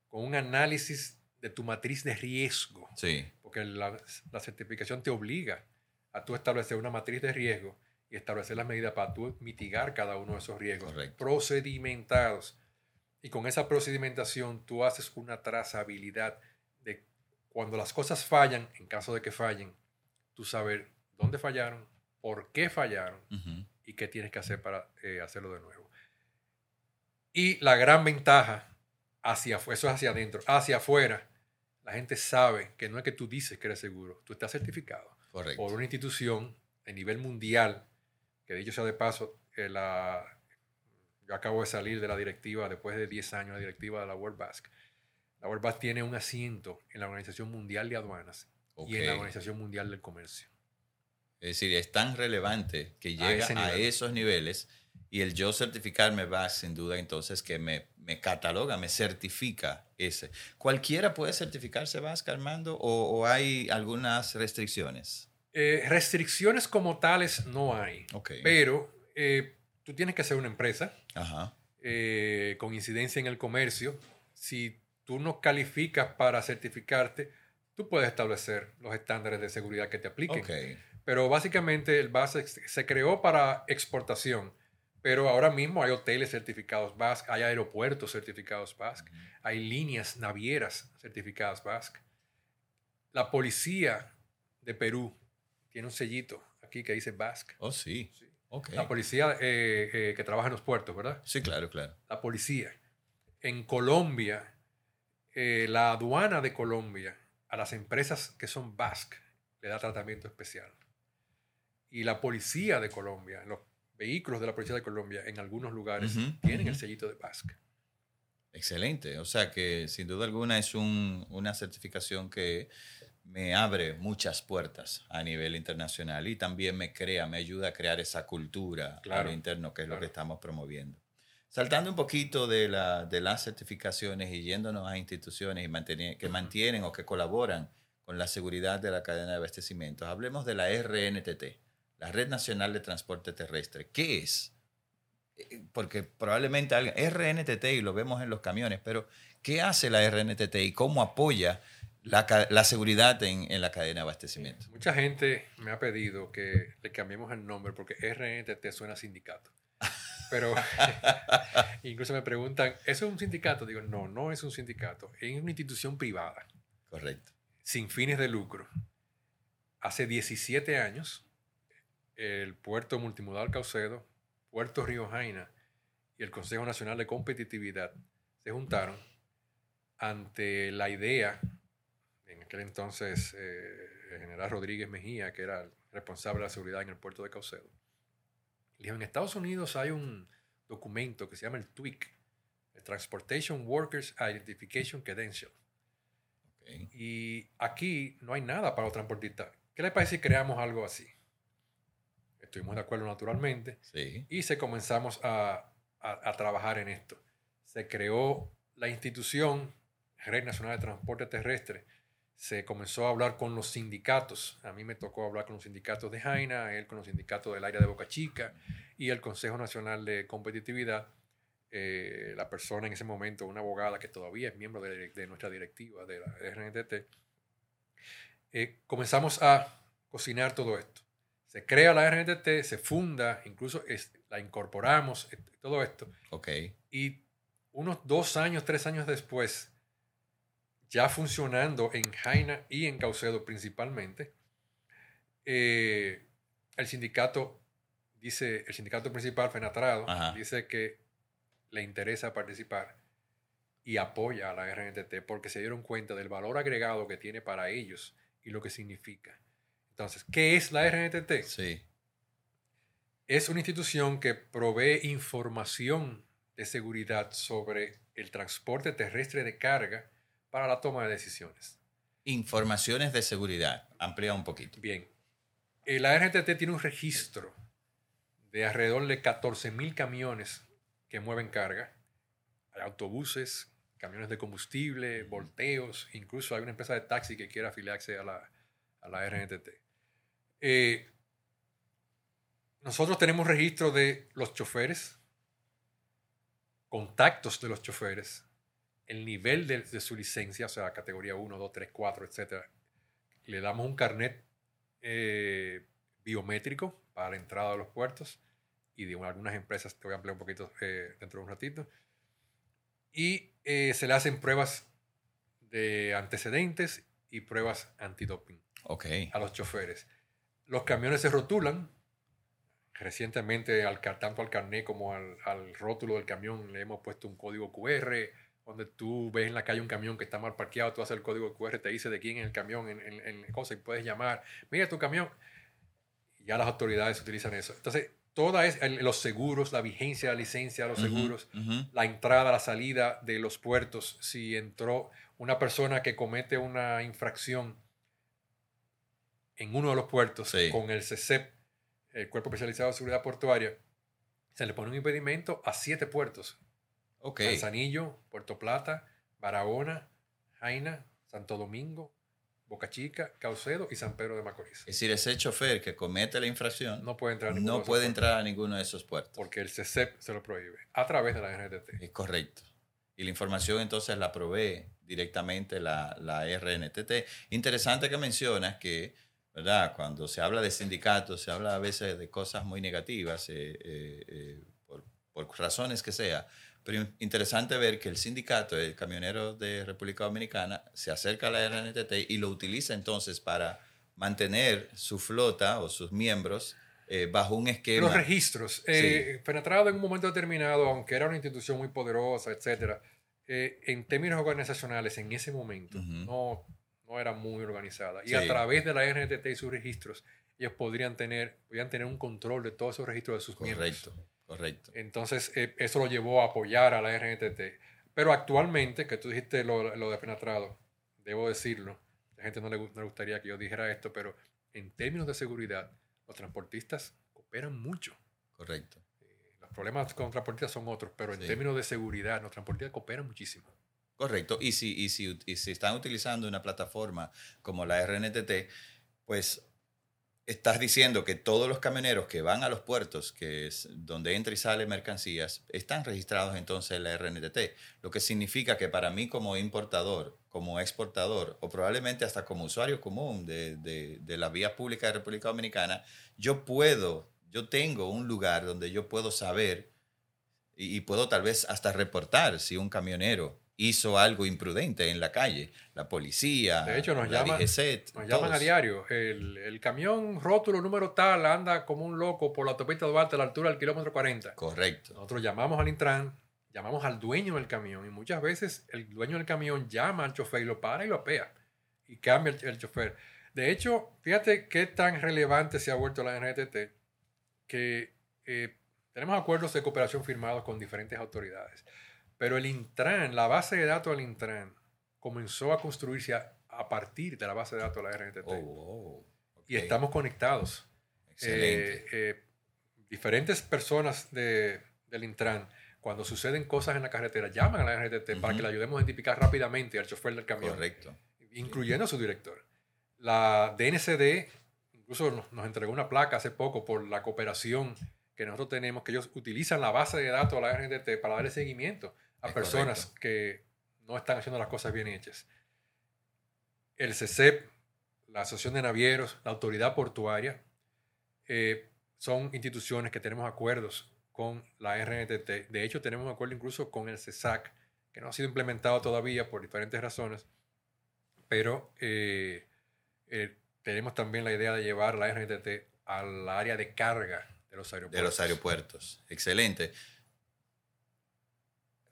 con un análisis de tu matriz de riesgo. Sí. Porque la, certificación te obliga a tú establecer una matriz de riesgo y establecer las medidas para tú mitigar cada uno de esos riesgos procedimentados. Y con esa procedimentación tú haces una trazabilidad de cuando las cosas fallan, en caso de que fallen, tú saber dónde fallaron, por qué fallaron y qué tienes que hacer para eh, hacerlo de nuevo. Y la gran ventaja, hacia, eso es hacia adentro, hacia afuera, la gente sabe que no es que tú dices que eres seguro, tú estás certificado por una institución a nivel mundial, que dicho sea de paso, eh, la, yo acabo de salir de la directiva, después de 10 años, la directiva de la World Basque. La World Basque tiene un asiento en la Organización Mundial de Aduanas y en la Organización Mundial del Comercio. Es decir, es tan relevante que llega a, esos niveles y el yo certificarme va sin duda entonces que me, me cataloga, me certifica ese. ¿Cualquiera puede certificarse VASC, Armando, o, o hay algunas restricciones? Eh, restricciones como tales no hay, pero eh, tú tienes que ser una empresa Ajá. eh, con incidencia en el comercio. Si tú no calificas para certificarte, tú puedes establecer los estándares de seguridad que te apliquen. Pero básicamente el BAS se creó para exportación. Pero ahora mismo hay hoteles certificados BASC, hay aeropuertos certificados BASC, hay líneas navieras certificadas BASC. La policía de Perú tiene un sellito aquí que dice BASC. Oh, sí. La policía eh, eh, que trabaja en los puertos, ¿verdad? Sí, claro, claro. La policía. En Colombia, eh, la aduana de Colombia a las empresas que son BASC le da tratamiento especial. Y la policía de Colombia, los vehículos de la policía de Colombia en algunos lugares tienen el sellito de BASC. Excelente. O sea que sin duda alguna es un- una certificación que me abre muchas puertas a nivel internacional y también me crea, me ayuda a crear esa cultura a Claro, lo interno que es lo que estamos promoviendo. Saltando un poquito de, la, de las certificaciones y yéndonos a instituciones y que mantienen o que colaboran con la seguridad de la cadena de abastecimientos, hablemos de la RNTT, la Red Nacional de Transporte Terrestre. ¿Qué es? Eh, Porque probablemente alguien, RNTT y lo vemos en los camiones, pero ¿qué hace la RNTT y cómo apoya la, la seguridad en, en la cadena de abastecimiento? Mucha gente me ha pedido que le cambiemos el nombre porque RNTT suena a sindicato. Pero (laughs) incluso me preguntan, ¿eso es un sindicato? Digo, no, no es un sindicato, es una institución privada. Correcto. sin fines de lucro. Hace 17 años, el Puerto Multimodal Caucedo, Puerto Río Jaina y el Consejo Nacional de Competitividad se juntaron ante la idea, aquel entonces, eh, el general Rodríguez Mejía, que era el responsable de la seguridad en el puerto de Caucedo. Le dijo, en Estados Unidos hay un documento que se llama el TWIC, el Transportation Workers Identification Credential. Ok. Y aquí no hay nada para los transportistas. ¿Qué le parece si creamos algo así? Estuvimos de acuerdo naturalmente Sí. y se comenzamos a, a- a trabajar en esto. Se creó la institución Red Nacional de Transporte Terrestre. Se comenzó a hablar con los sindicatos. A mí me tocó hablar con los sindicatos de Jaina, él con los sindicatos del área de Boca Chica y el Consejo Nacional de Competitividad. Eh, la persona en ese momento, una abogada que todavía es miembro de, de nuestra directiva de la RNTT, eh, comenzamos a cocinar todo esto. Se crea la RNTT, se funda, incluso es- la incorporamos, et- todo esto. Ok. Y unos dos años, tres años después, ya funcionando en Jaina y en Caucedo principalmente, eh, el sindicato dice, el sindicato principal, Fenatrado, Ajá. dice que le interesa participar y apoya a la RNTT porque se dieron cuenta del valor agregado que tiene para ellos y lo que significa. Entonces, ¿qué es la RNTT? Sí. es una institución que provee información de seguridad sobre el transporte terrestre de carga para la toma de decisiones. Informaciones de seguridad. Amplía un poquito. Bien, eh, la RNTT tiene un registro de alrededor de 14.000 camiones que mueven carga. Hay autobuses, camiones de combustible, volteos, incluso hay una empresa de taxi que quiere afiliarse a la, a la RNTT. Eh, nosotros tenemos registro de los choferes, contactos de los choferes, el nivel de, de su licencia, o sea, categoría 1, 2, 3, 4, etc. Le damos un carnet eh, biométrico para la entrada a los puertos y de algunas empresas, te voy a ampliar un poquito eh, dentro de un ratito. Y eh, se le hacen pruebas de antecedentes y pruebas antidoping Ok. a los choferes. Los camiones se rotulan. Recientemente, al, tanto al carnet como al, al rótulo del camión, le hemos puesto un código QR, donde tú ves en la calle un camión que está mal parqueado, tú haces el código QR, te dice de quién es el camión en, en, en cosa y puedes llamar, mira tu camión. Ya las autoridades utilizan eso. Entonces, toda es el- los seguros, la vigencia de la licencia de los Ujú, seguros, ujú. la entrada, la salida de los puertos, si entró una persona que comete una infracción en uno de los puertos Sí. con el CESEP, el Cuerpo Especializado de Seguridad Portuaria, se le pone un impedimento a siete puertos. Ok. Manzanillo, Puerto Plata, Barahona, Jaina, Santo Domingo, Boca Chica, Caucedo y San Pedro de Macorís. Es decir, ese chofer que comete la infracción No puede entrar a ninguno de no esos puede puertos entrar a ninguno de esos puertos. porque el CESEP se lo prohíbe a través de la NTT. Es correcto. Y la información entonces la provee directamente la, la RNTT. Interesante que mencionas que, ¿verdad? Cuando se habla de sindicatos, se habla a veces de cosas muy negativas, eh, eh, eh, por, por razones que sea. Pero in- interesante ver que el sindicato de camioneros de República Dominicana se acerca a la RNTT y lo utiliza entonces para mantener su flota o sus miembros eh, bajo un esquema. Los registros, eh, penetrado en un momento determinado, aunque era una institución muy poderosa, etcétera, eh, en términos organizacionales, en ese momento, Ujú. no, no era muy organizada. Y Sí. a través de la RNTT y sus registros, ellos podrían tener, podrían tener un control de todos esos registros de sus miembros. Correcto, correcto. Entonces, eh, eso lo llevó a apoyar a la RNTT. Pero actualmente, que tú dijiste lo, lo de penetrado, debo decirlo, la gente no le, no le gustaría que yo dijera esto, pero en términos de seguridad, los transportistas cooperan mucho. Correcto. Eh, Los problemas con transportistas son otros, pero en Sí. términos de seguridad, los transportistas cooperan muchísimo. Correcto. Y si, y, si, y si están utilizando una plataforma como la RNTT, pues estás diciendo que todos los camioneros que van a los puertos, que es donde entra y sale mercancías, están registrados entonces en la RNTT. Lo que significa que para mí como importador, como exportador, o probablemente hasta como usuario común de, de, de la vía pública de República Dominicana, yo puedo, yo tengo un lugar donde yo puedo saber y puedo tal vez hasta reportar si un camionero hizo algo imprudente en la calle. La policía, De hecho, nos la llama- DGCET, Nos llaman a diario. El, el camión rótulo número tal anda como un loco por la autopista Duarte a la altura del kilómetro 40. Correcto. Nosotros llamamos al Intran, llamamos al dueño del camión y muchas veces el dueño del camión llama al chofer y lo para y lo apea y cambia el, el chofer. De hecho, fíjate qué tan relevante se ha vuelto la NTT que eh, tenemos acuerdos de cooperación firmados con diferentes autoridades. Pero el Intran, la base de datos del Intran, comenzó a construirse a, a partir de la base de datos de la RNTT. Oh, oh, Y ok. estamos conectados. Excelente. Eh, eh, diferentes personas de, del Intran, cuando suceden cosas en la carretera, llaman a la RTT para que le ayudemos a identificar rápidamente al chofer del camión, Correcto. incluyendo a su director. La DNCD incluso nos, nos entregó una placa hace poco por la cooperación que nosotros tenemos, que ellos utilizan la base de datos de la RTT para darle seguimiento a Es personas correcto. que no están haciendo las cosas bien hechas. El CESEP, la Asociación de Navieros, la Autoridad Portuaria, eh, son instituciones que tenemos acuerdos con la RNTT. De hecho, tenemos un acuerdo incluso con el CESAC, que no ha sido implementado todavía por diferentes razones, pero eh, eh, tenemos también la idea de llevar la RNTT al área de carga de los aeropuertos. De los aeropuertos. Excelente.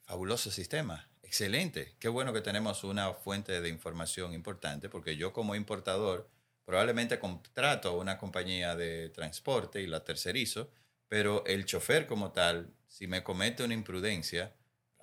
Fabuloso sistema. Excelente. Qué bueno que tenemos una fuente de información importante porque yo como importador probablemente contrato una compañía de transporte y la tercerizo, pero el chofer como tal, si me comete una imprudencia,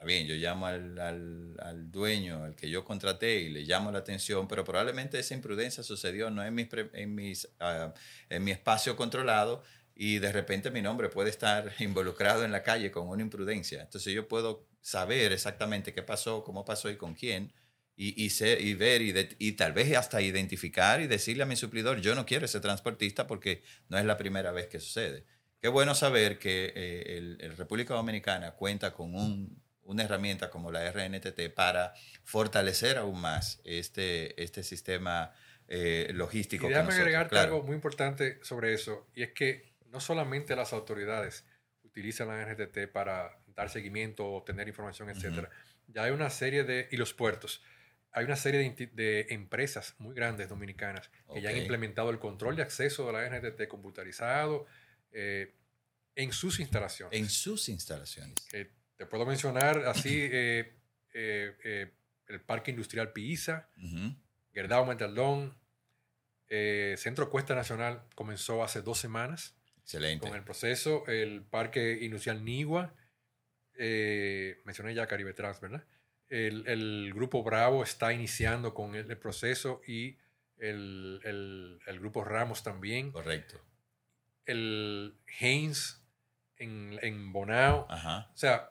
bien, yo llamo al, al- dueño, al que yo contraté y le llamo la atención, pero probablemente esa imprudencia sucedió no en, mis, en, mis, ah, en mi espacio controlado y de repente mi nombre puede estar (laughs) involucrado en la calle con una imprudencia. Entonces yo puedo saber exactamente qué pasó, cómo pasó y con quién, y, y, sé- y ver y, de- y tal vez hasta identificar y decirle a mi suplidor, yo no quiero ese transportista porque no es la primera vez que sucede. Qué bueno saber que eh, el, el República Dominicana cuenta con un- una herramienta como la RNTT para fortalecer aún más este, este sistema eh, logístico. Y que déjame nosotros- agregarte claro. algo muy importante sobre eso, y es que no solamente las autoridades utilizan la RTT para dar seguimiento, obtener información, etcétera. Ya hay una serie de, y los puertos, hay una serie de, de empresas muy grandes dominicanas que ya han implementado el control de acceso de la RTT computarizado eh, en sus instalaciones. En sus instalaciones. Eh, te puedo mencionar así (clears throat) eh, eh, eh, el Parque Industrial Piiza, Ujú. Gerdau Metaldón, eh, Centro Cuesta Nacional comenzó hace dos semanas Excelente. con el proceso, el Parque Industrial Nigua, eh, mencioné ya Caribe Trans, ¿verdad? El, el Grupo Bravo está iniciando con el, el proceso y el, el, grupo Ramos también, Correcto. el Haynes en, en Bonao. Ajá. O sea,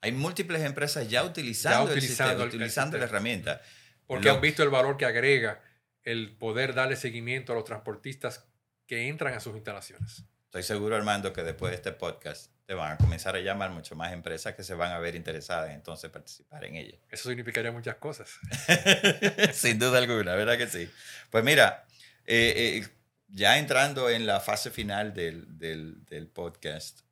Hay múltiples empresas ya utilizando, Ya utilizando sistema, utilizando la herramienta. porque Lo- han visto el valor que agrega el poder darle seguimiento a los transportistas que entran a sus instalaciones. Estoy seguro, Armando, que después de este podcast te van a comenzar a llamar mucho más empresas que se van a ver interesadas en entonces participar en ella. Eso significaría muchas cosas. (laughs) Sin duda alguna, ¿verdad que sí? Pues mira, eh, eh, ya entrando en la fase final del, del- del podcast,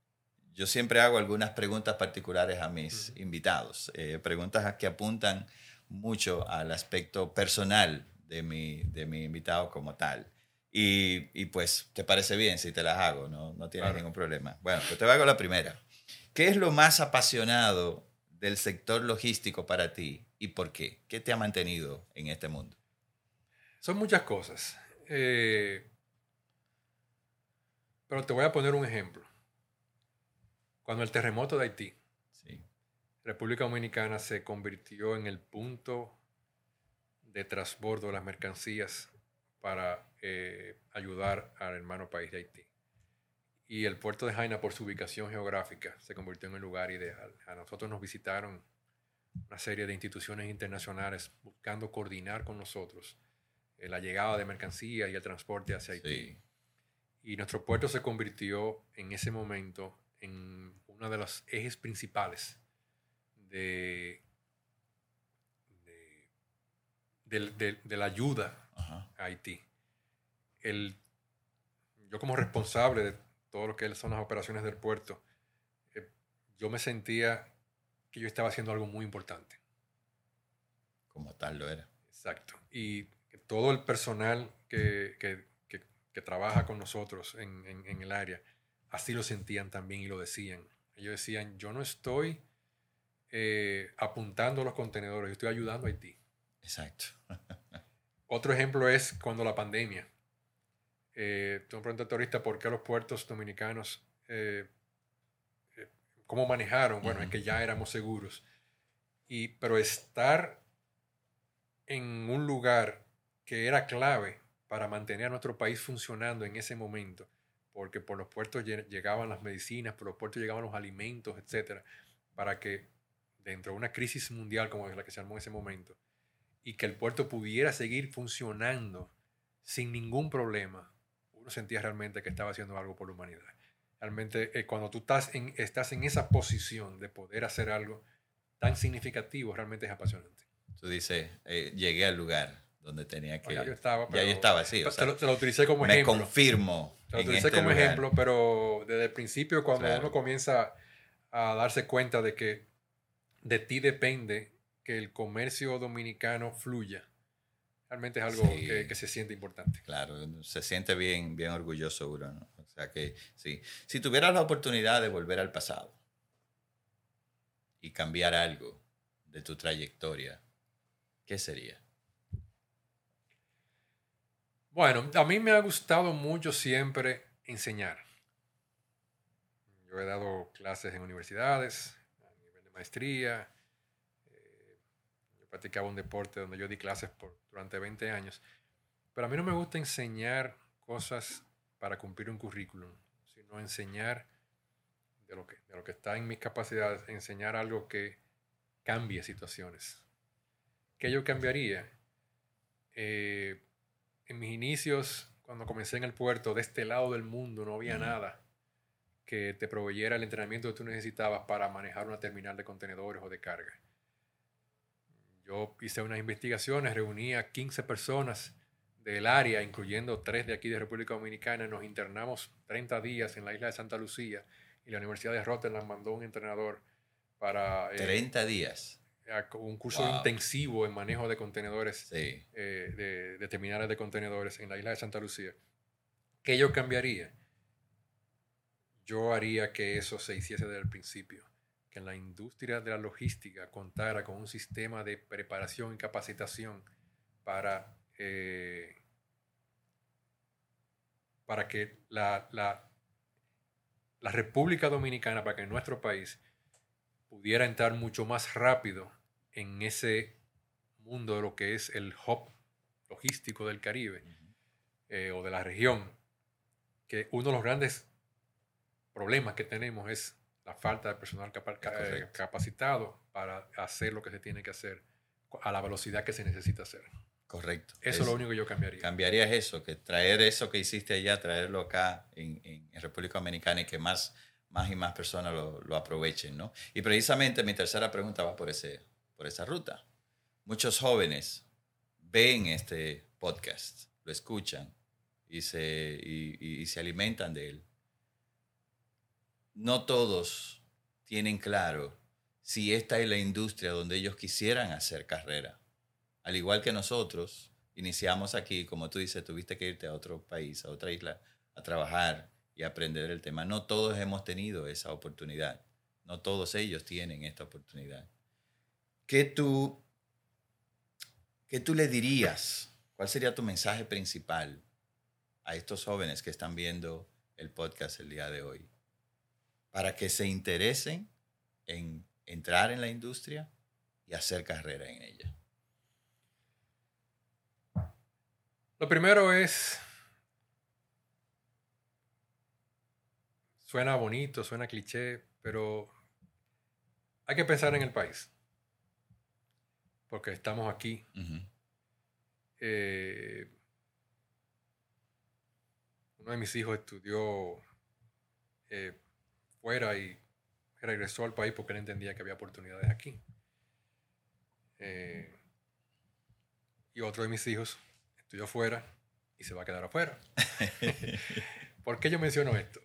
yo siempre hago algunas preguntas particulares a mis Ujú. invitados, eh, preguntas que apuntan mucho al aspecto personal de mi, de mi invitado como tal. Y, y, pues, ¿te parece bien si te las hago? No, no tienes Claro. ningún problema. Bueno, pues te hago la primera. ¿Qué es lo más apasionado del sector logístico para ti y por qué? ¿Qué te ha mantenido en este mundo? Son muchas cosas. Eh, pero te voy a poner un ejemplo. Cuando el terremoto de Haití, Sí, República Dominicana se convirtió en el punto de transbordo de las mercancías para eh, ayudar al hermano país de Haití. Y el puerto de Jaina, por su ubicación geográfica, se convirtió en el lugar ideal. A nosotros nos visitaron una serie de instituciones internacionales buscando coordinar con nosotros eh, la llegada de mercancías y el transporte hacia Haití. sí, Y nuestro puerto se convirtió en ese momento en uno de los ejes principales de, de, del- de- de la ayuda ajá, a Haití. El, yo como responsable de todo lo que son las operaciones del puerto, eh, yo me sentía que yo estaba haciendo algo muy importante. como tal lo era. Exacto. Y todo el personal que, que- que- que trabaja con nosotros en, en- en el área, así lo sentían también y lo decían. Ellos decían, yo no estoy eh, apuntando los contenedores, yo estoy ayudando a Haití. Exacto. (laughs) Otro ejemplo es cuando la pandemia. Eh, tú me preguntaste ahorita por qué los puertos dominicanos, eh, eh, cómo manejaron. Bueno, es que ya éramos seguros. Y, pero estar en un lugar que era clave para mantener a nuestro país funcionando en ese momento, porque por los puertos lle- llegaban las medicinas, por los puertos llegaban los alimentos, etcétera, para que dentro de una crisis mundial como la que se armó en ese momento, y que el puerto pudiera seguir funcionando sin ningún problema, uno sentía realmente que estaba haciendo algo por la humanidad. Realmente, eh, cuando tú estás en, estás en esa posición de poder hacer algo tan significativo, realmente es apasionante. Tú dices, eh, llegué al lugar donde tenía que... ya yo estaba, ya pero- yo estaba así. o te, sea, lo, te lo utilicé como me ejemplo. confirmo. Te lo utilicé este como lugar. ejemplo, pero desde el principio, cuando Claro. uno comienza a darse cuenta de que de ti depende que el comercio dominicano fluya, realmente es algo Sí. que, que se siente importante. Claro, se siente bien, bien orgulloso uno. ¿no? O sea que sí. Si tuvieras la oportunidad de volver al pasado y cambiar algo de tu trayectoria, ¿qué sería? Bueno, a mí me ha gustado mucho siempre enseñar. Yo he dado clases en universidades, a nivel de maestría. Practicaba un deporte donde yo di clases por, durante 20 años. Pero a mí no me gusta enseñar cosas para cumplir un currículum, sino enseñar de lo que, de lo que está en mis capacidades, enseñar algo que cambie situaciones. ¿Qué yo cambiaría? Eh, en mis inicios, cuando comencé en el puerto, de este lado del mundo no había nada que te proveyera el entrenamiento que tú necesitabas para manejar una terminal de contenedores o de carga. Yo hice unas investigaciones, reuní a 15 personas del área, incluyendo tres de aquí de República Dominicana. Nos internamos 30 días en la isla de Santa Lucía y la Universidad de Rotterdam mandó un entrenador para eh, 30 días. un curso Wow. intensivo en manejo de contenedores Sí. eh, de, de terminales de contenedores en la isla de Santa Lucía. ¿Qué yo cambiaría? Yo haría que eso se hiciese desde el principio, que la industria de la logística contara con un sistema de preparación y capacitación para, eh, para que la, la, la República Dominicana, para que nuestro país pudiera entrar mucho más rápido en ese mundo de lo que es el hub logístico del Caribe eh, o de la región, que uno de los grandes problemas que tenemos es la falta de personal eh, capacitado para hacer lo que se tiene que hacer a la velocidad que se necesita hacer. Correcto. Eso es, lo único que yo cambiaría. Cambiaría eso, que traer eso que hiciste allá, traerlo acá en, en, República Dominicana y que más, más y más personas lo, lo, aprovechen, ¿no? Y precisamente mi tercera pregunta va por, ese, por esa ruta. Muchos jóvenes ven este podcast, lo escuchan y se, y, y se alimentan de él. No todos tienen claro si esta es la industria donde ellos quisieran hacer carrera al igual que nosotros, iniciamos aquí, como tú dices, tuviste que irte a otro país, a otra isla, a trabajar y aprender el tema. No todos hemos tenido esa oportunidad. No todos ellos tienen esta oportunidad. ¿Qué tú, qué tú le dirías? ¿Cuál sería tu mensaje principal a estos jóvenes que están viendo el podcast el día de hoy? Para que se interesen en entrar en la industria y hacer carrera en ella. Lo primero es, suena bonito, suena cliché, pero hay que pensar en el país, porque estamos aquí. Eh, uno de mis hijos estudió eh, fuera y regresó al país porque él entendía que había oportunidades aquí. Eh, y otro de mis hijos estudió afuera y se va a quedar afuera. (laughs) ¿Por qué yo menciono esto?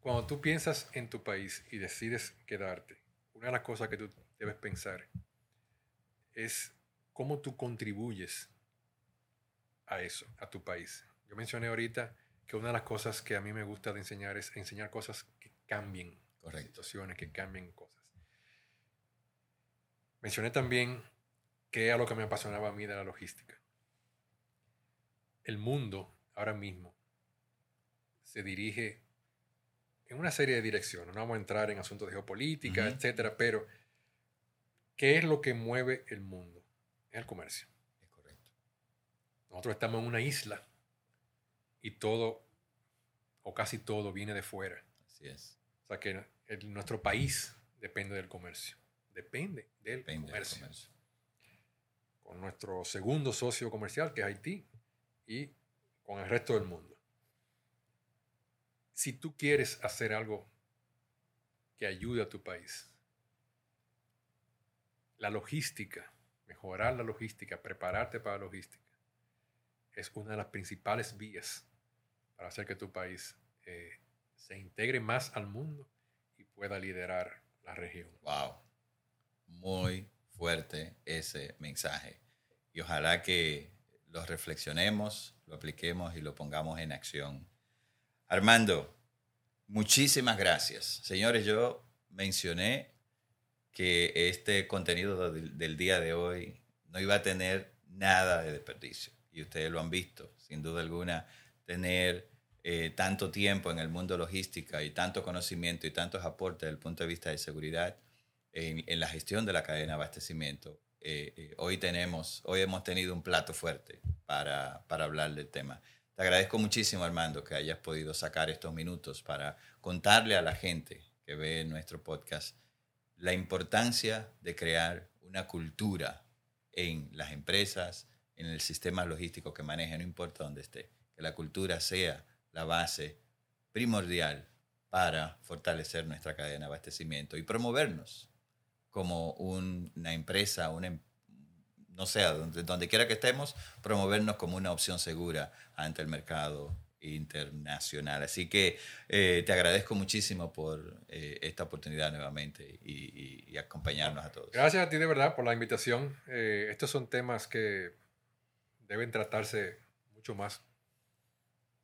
Cuando tú piensas en tu país y decides quedarte, una de las cosas que tú debes pensar es cómo tú contribuyes a eso, a tu país. Yo mencioné ahorita que una de las cosas que a mí me gusta de enseñar es enseñar cosas que cambien situaciones, que cambien cosas. Mencioné también que era lo que me apasionaba a mí de la logística el mundo ahora mismo se dirige en una serie de direcciones. No vamos a entrar en asuntos de geopolítica, etcétera, pero ¿qué es lo que mueve el mundo? Es el comercio. Es correcto. Nosotros estamos en una isla y todo, o casi todo, viene de fuera. Así es. O sea que nuestro país depende del comercio. Depende del comercio. Con nuestro segundo socio comercial, que es Haití, y con el resto del mundo. Si tú quieres hacer algo que ayude a tu país, la logística, mejorar la logística, prepararte para la logística, es una de las principales vías para hacer que tu país eh, se integre más al mundo y pueda liderar la región. Wow, muy fuerte ese mensaje. Y ojalá que lo reflexionemos, lo apliquemos y lo pongamos en acción. Armando, muchísimas gracias. Señores, yo mencioné que este contenido del, día de hoy no iba a tener nada de desperdicio. Y ustedes lo han visto, sin duda alguna, tener eh, tanto tiempo en el mundo logística y tanto conocimiento y tantos aportes desde el punto de vista de seguridad en, en la gestión de la cadena de abastecimiento eh, eh, hoy tenemos, hoy hemos tenido un plato fuerte para, para hablar del tema. Te agradezco muchísimo, Armando, que hayas podido sacar estos minutos para contarle a la gente que ve nuestro podcast la importancia de crear una cultura en las empresas, en el sistema logístico que maneje, no importa dónde esté, que la cultura sea la base primordial para fortalecer nuestra cadena de abastecimiento y promovernos como una empresa, una, em, no sé, donde, donde quiera que estemos, promovernos como una opción segura ante el mercado internacional. Así que eh, te agradezco muchísimo por eh, esta oportunidad nuevamente y, acompañarnos a todos. Gracias a ti de verdad por la invitación. Eh, estos son temas que deben tratarse mucho más.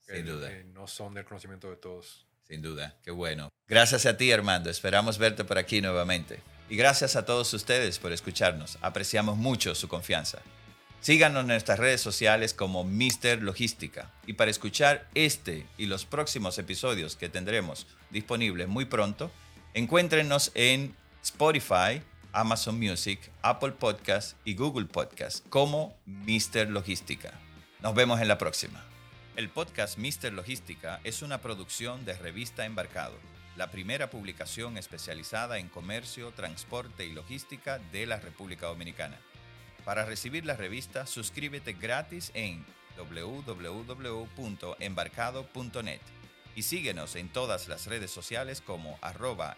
Sin duda. no son del conocimiento de todos. Sin duda, qué bueno. Gracias a ti, Armando. Esperamos verte por aquí nuevamente. Y gracias a todos ustedes por escucharnos. Apreciamos mucho su confianza. Síganos en nuestras redes sociales como Mister Logística. Y para escuchar este y los próximos episodios que tendremos disponibles muy pronto, encuéntrenos en Spotify, Amazon Music, Apple Podcast y Google Podcast como Mr. Logística. Nos vemos en la próxima. El podcast Mr. Logística es una producción de Revista Embarcado, la primera publicación especializada en comercio, transporte y logística de la República Dominicana. Para recibir la revista, suscríbete gratis en www.embarcado.net y síguenos en todas las redes sociales como arroba.